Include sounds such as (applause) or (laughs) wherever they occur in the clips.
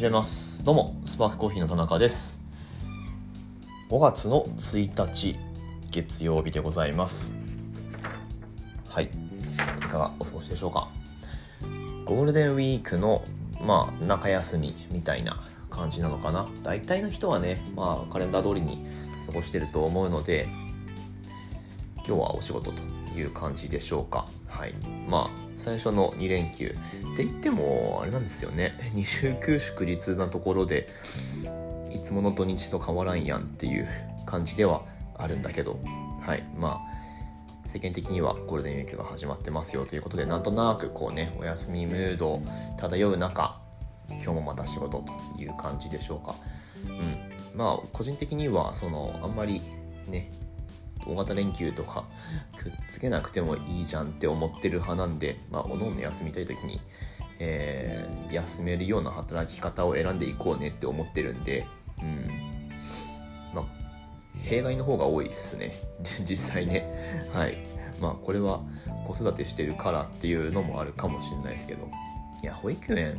始めます。どうもスパークコーヒーの田中です。5月の1日月曜日でございます。はい。いかがお過ごしでしょうか。ゴールデンウィークのまあ中休みみたいな感じなのかな。大体の人はねまあカレンダー通りに過ごしてると思うので今日はお仕事と。いう感じでしょうか。はい。まあ最初の2連休って言ってもあれなんですよね。二週休祝日なところでいつもの土日と変わらんやんっていう感じではあるんだけど。はい。まあ世間的にはゴールデンウィークが始まってますよということでなんとなくこうねお休みムード漂う中今日もまた仕事という感じでしょうか。うん。まあ個人的にはそのあんまりね大型連休とかくっつけなくてもいいじゃんって思ってる派なんで、まあ、おのおの休みたい時に、えー、休めるような働き方を選んでいこうねって思ってるんで、うん。まあ、弊害の方が多いですね。(laughs) 実際ね。はい。まあ、これは子育てしてるからっていうのもあるかもしれないですけど。いや、保育園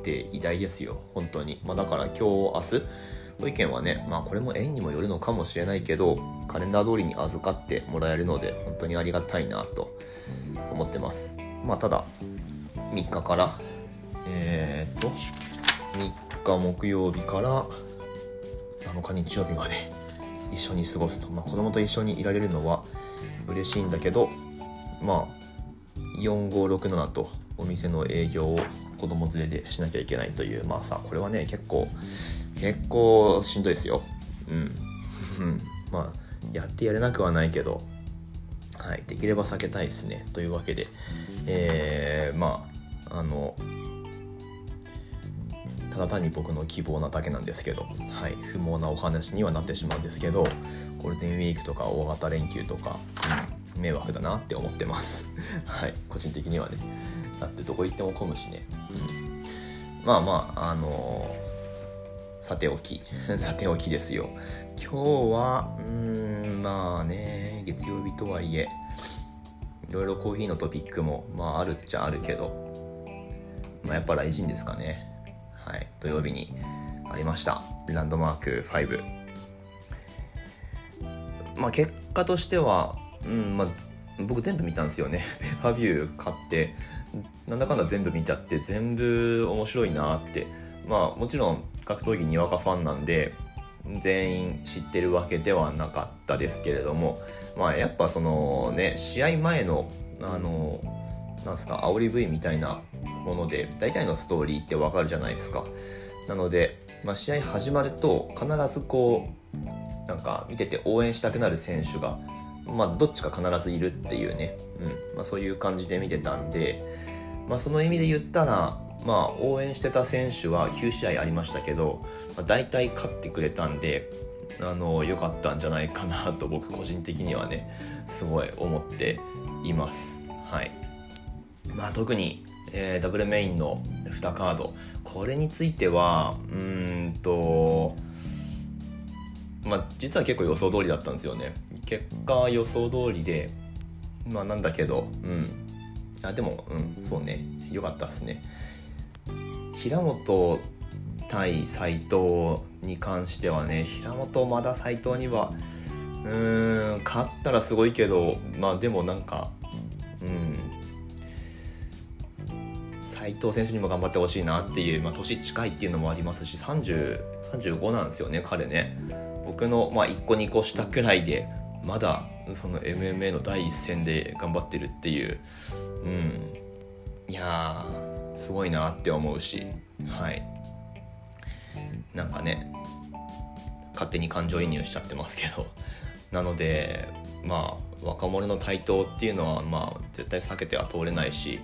って偉大ですよ。本当に。まあ、だから今日、明日、保育園はね、まあこれも園にもよるのかもしれないけど、カレンダー通りに預かってもらえるので、本当にありがたいなと思ってます。まあただ、3日から、えー、っと、3日木曜日から7日日曜日まで一緒に過ごすと。まあ子供と一緒にいられるのは嬉しいんだけど、まあ、4567とお店の営業を子供連れでしなきゃいけないというまあさこれはね結構結構しんどいですよ。うん。まあ、やってやれなくはないけど、はい、できれば避けたいですね。というわけで、えー、まあ、あの、ただ単に僕の希望なだけなんですけど、はい、不毛なお話にはなってしまうんですけど、ゴールデンウィークとか大型連休とか、うん、迷惑だなって思ってます。(laughs) はい、個人的にはね。だってどこ行っても混むしね。うん、まあまあ、あのーさておき、さておきですよ。今日は、うーん、まあね、月曜日とはいえ、いろいろコーヒーのトピックも、まああるっちゃあるけど、まあやっぱ大臣ですかね。はい、土曜日にありました。ランドマーク5。まあ結果としては、うん、まあ僕全部見たんですよね。(laughs) ペーパービュー買って、なんだかんだ全部見ちゃって、全部面白いなって。まあもちろん格闘技にわかファンなんで全員知ってるわけではなかったですけれどもまあやっぱそのね試合前のあのなんすか煽り V みたいなもので大体のストーリーってわかるじゃないですか。なので、まあ、試合始まると必ずこうなんか見てて応援したくなる選手がまあどっちか必ずいるっていうね、うん。まあ、そういう感じで見てたんで、まあ、その意味で言ったらまあ、応援してた選手は9試合ありましたけど、まあ、大体勝ってくれたんであの良かったんじゃないかなと僕個人的にはねすごい思っています。はい。まあ、特に、えー、ダブルメインの2カード。これについてはうんとまあ実は結構予想通りだったんですよね。結果予想通りでまあなんだけどうん。あでもうんそうね。良かったっすね。平本対斎藤に関してはね平本まだ斎藤にはうーん勝ったらすごいけどまあでもなんかうん。斎藤選手にも頑張ってほしいなっていう、まあ、年近いっていうのもありますし3035なんですよね彼ね。僕の、まあ、1個2個下くらいでまだその MMA の第一線で頑張ってるっていう。うん。いやすごいなって思うしはい。なんかね勝手に感情移入しちゃってますけど。なのでまあ若者の台頭っていうのはまあ絶対避けては通れないし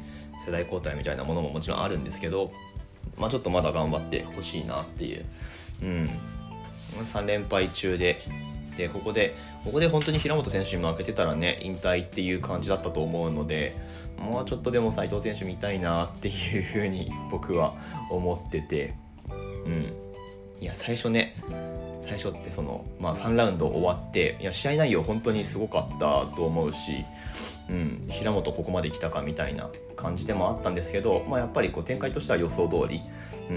世代交代みたいなものももちろんあるんですけどまあちょっとまだ頑張ってほしいなっていう。うん。3連敗中ででここでここで本当に平本選手に負けてたらね引退っていう感じだったと思うのでもうちょっとでも斎藤選手見たいなっていうふうに僕は思っててうん。いや最初ね最初ってその、まあ、3ラウンド終わっていや試合内容本当にすごかったと思うし、うん、平本ここまで来たかみたいな感じでもあったんですけど、まあ、やっぱりこう展開としては予想通り、う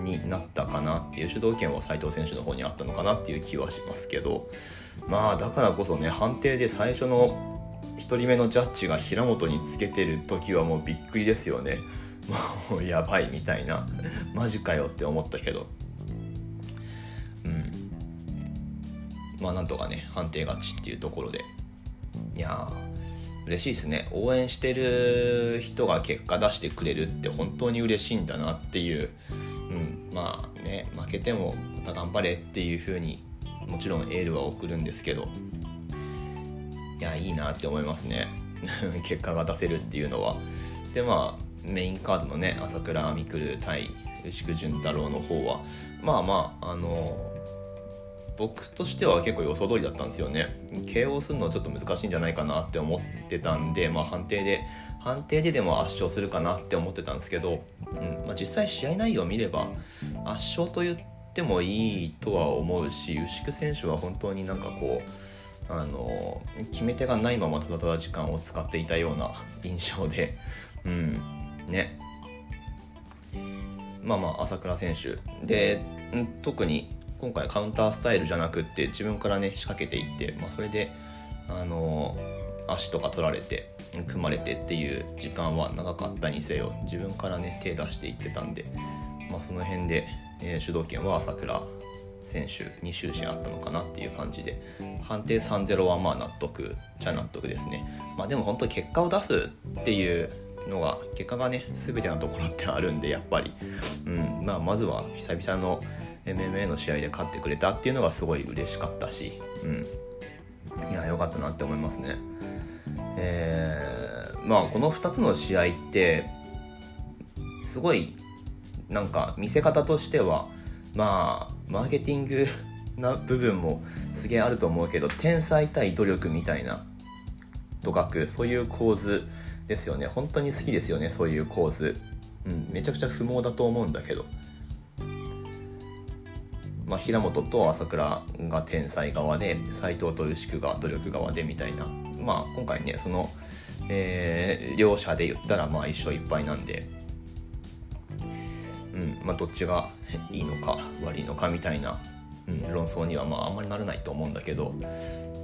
ん、になったかなっていう主導権は斉藤選手の方にあったのかなっていう気はしますけどまあだからこそね判定で最初の1人目のジャッジが平本につけてる時はもうびっくりですよね。もうやばいみたいなマジかよって思ったけどまあなんとかね判定勝ちっていうところで。いやー嬉しいですね。応援してる人が結果出してくれるって本当に嬉しいんだなっていう、うん、まあね負けてもまた頑張れっていう風にもちろんエールは送るんですけど。いやいいなって思いますね。(laughs) 結果が出せるっていうのは。でまあメインカードのね朝倉未来対牛久潤太郎の方は。まあまああの僕としては結構予想通りだったんですよね。KO するのはちょっと難しいんじゃないかなって思ってたんで、まあ、判定で判定ででも圧勝するかなって思ってたんですけど、うんまあ、実際試合内容を見れば圧勝と言ってもいいとは思うし牛久選手は本当になんかこうあの決め手がないままただただ時間を使っていたような印象で、うん、ね。まあまあ朝倉選手。で特に今回カウンタースタイルじゃなくって自分からね仕掛けていって、まあ、それであの足とか取られて組まれてっていう時間は長かったにせよ自分からね手出していってたんで、まあ、その辺で、えー、主導権は朝倉選手に終始あったのかなっていう感じで判定3-0はまあ納得じゃ納得ですね。まあでも本当結果を出すっていうのが結果がね全てのところってあるんでやっぱり、うんまあ、まずは久々の MMA の試合で勝ってくれたっていうのがすごい嬉しかったし、うん、いや良かったなって思いますね。えー、まあこの2つの試合ってすごいなんか見せ方としてはまあマーケティング (laughs) な部分もすげえあると思うけど天才対努力みたいなとかくそういう構図ですよね。本当に好きですよねそういう構図、うん、めちゃくちゃ不毛だと思うんだけど、まあ、平本と朝倉が天才側で斎藤と牛久が努力側でみたいな、まあ、今回ねその、えー、両者で言ったらまあ一勝一敗なんで、うんまあ、どっちがいいのか悪いのかみたいな、うん、論争にはまああんまりならないと思うんだけど、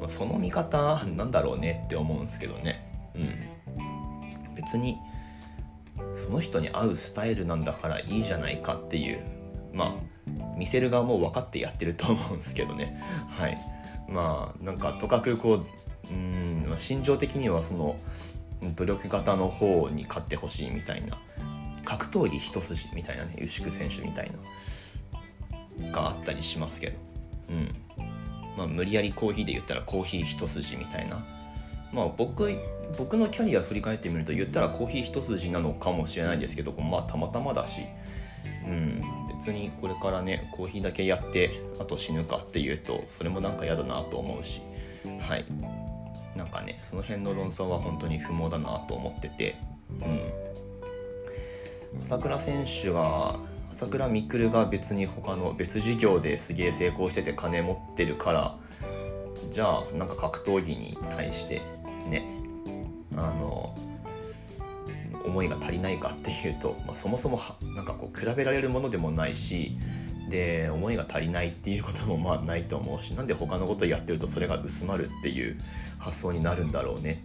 まあ、その見方なんだろうねって思うんですけどね。うん。別にその人に合うスタイルなんだからいいじゃないかっていう。まあ見せる側も分かってやってると思うんですけどね。はい。まあなんかとかくこううん心情的にはその努力型の方に勝ってほしいみたいな格闘技一筋みたいなね牛久選手みたいながあったりしますけど。うん。まあ無理やりコーヒーで言ったらコーヒー一筋みたいな。まあ僕僕のキャリア振り返ってみると言ったらコーヒー一筋なのかもしれないんですけどまあたまたまだし、うん、別にこれからねコーヒーだけやってあと死ぬかっていうとそれもなんか嫌だなと思うしはい。なんかねその辺の論争は本当に不毛だなと思ってて、うん、朝倉選手が朝倉未来が別に他の別事業ですげえ成功してて金持ってるからじゃあなんか格闘技に対してねあの思いが足りないかっていうと、まあ、そもそもなんかこう比べられるものでもないしで思いが足りないっていうこともまあないと思うしなんで他のことやってるとそれが薄まるっていう発想になるんだろうね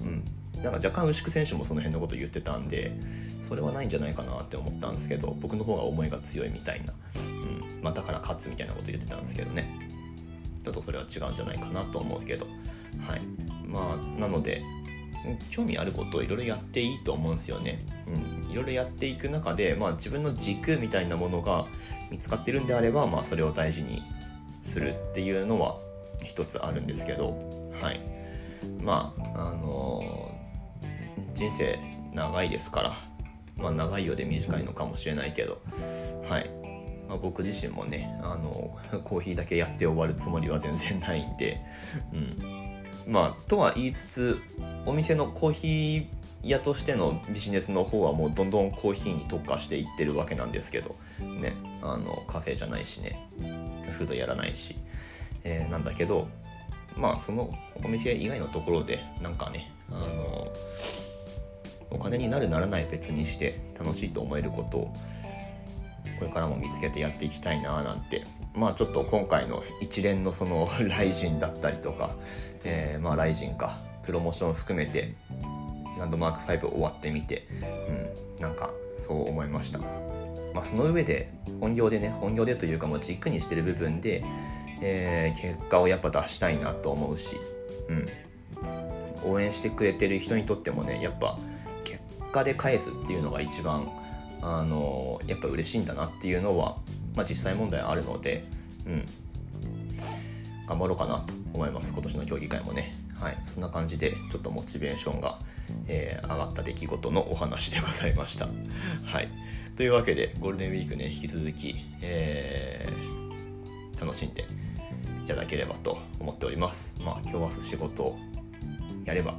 って。うん。なんか若干牛久選手もその辺のこと言ってたんでそれはないんじゃないかなって思ったんですけど僕の方が思いが強いみたいな、うん。まあ、だから勝つみたいなこと言ってたんですけどね。ちょっとそれは違うんじゃないかなと思うけど。はい。まあなので興味あることをいろいろやっていいと思うんですよね。いろいろやっていく中で、まあ、自分の軸みたいなものが見つかってるんであれば、まあ、それを大事にするっていうのは一つあるんですけど、はい、まああのー、人生長いですから、まあ、長いようで短いのかもしれないけど、はい。まあ、僕自身もねあのコーヒーだけやって終わるつもりは全然ないんで、うん、まあとは言いつつお店のコーヒー屋としてのビジネスの方はもうどんどんコーヒーに特化していってるわけなんですけどねあのカフェじゃないしねフードやらないし、えー、なんだけどまあそのお店以外のところでなんかねあのお金になるならない別にして楽しいと思えることをこれからも見つけてやっていきたいななんてまあちょっと今回の一連のそのライジンだったりとか、えー、まあライジンかプロモーション含めてランドマーク5終わってみて、うん、なんかそう思いました。まあ、その上で本業でね本業でというかもう軸にしてる部分で、えー、結果をやっぱ出したいなと思うし、うん、応援してくれてる人にとってもねやっぱ結果で返すっていうのが一番あのやっぱ嬉しいんだなっていうのは、まあ、実際問題あるので、うん、頑張ろうかなと思います。今年の競技会もね。はい。そんな感じでちょっとモチベーションが、えー、上がった出来事のお話でございました。(laughs) はい。というわけでゴールデンウィークね引き続き、えー、楽しんでいただければと思っております。まあ今日明日仕事をやれば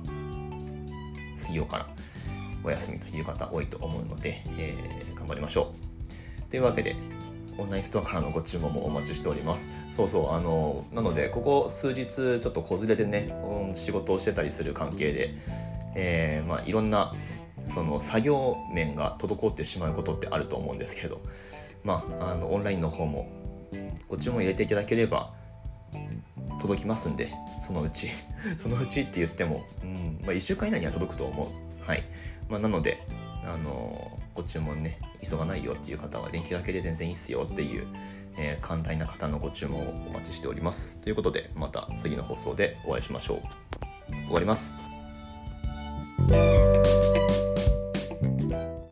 水曜からお休みという方多いと思うので、えー、頑張りましょう。というわけで、オンラインストアからのご注文もお待ちしております。そうそう、あの、なので、ここ数日、ちょっと子連れでね、仕事をしてたりする関係で、えー、まあ、いろんな、その作業面が滞ってしまうことってあると思うんですけど、まあ、あのオンラインの方もご注文入れていただければ届きますんでそのうちそのうちって言っても、うんまあ、1週間以内には届くと思うはいまあ、なので、あのご注文ね、急がないよっていう方は電気だけで全然いいっすよっていう、えー、簡単な方のご注文をお待ちしております。ということで、また次の放送でお会いしましょう。終わります。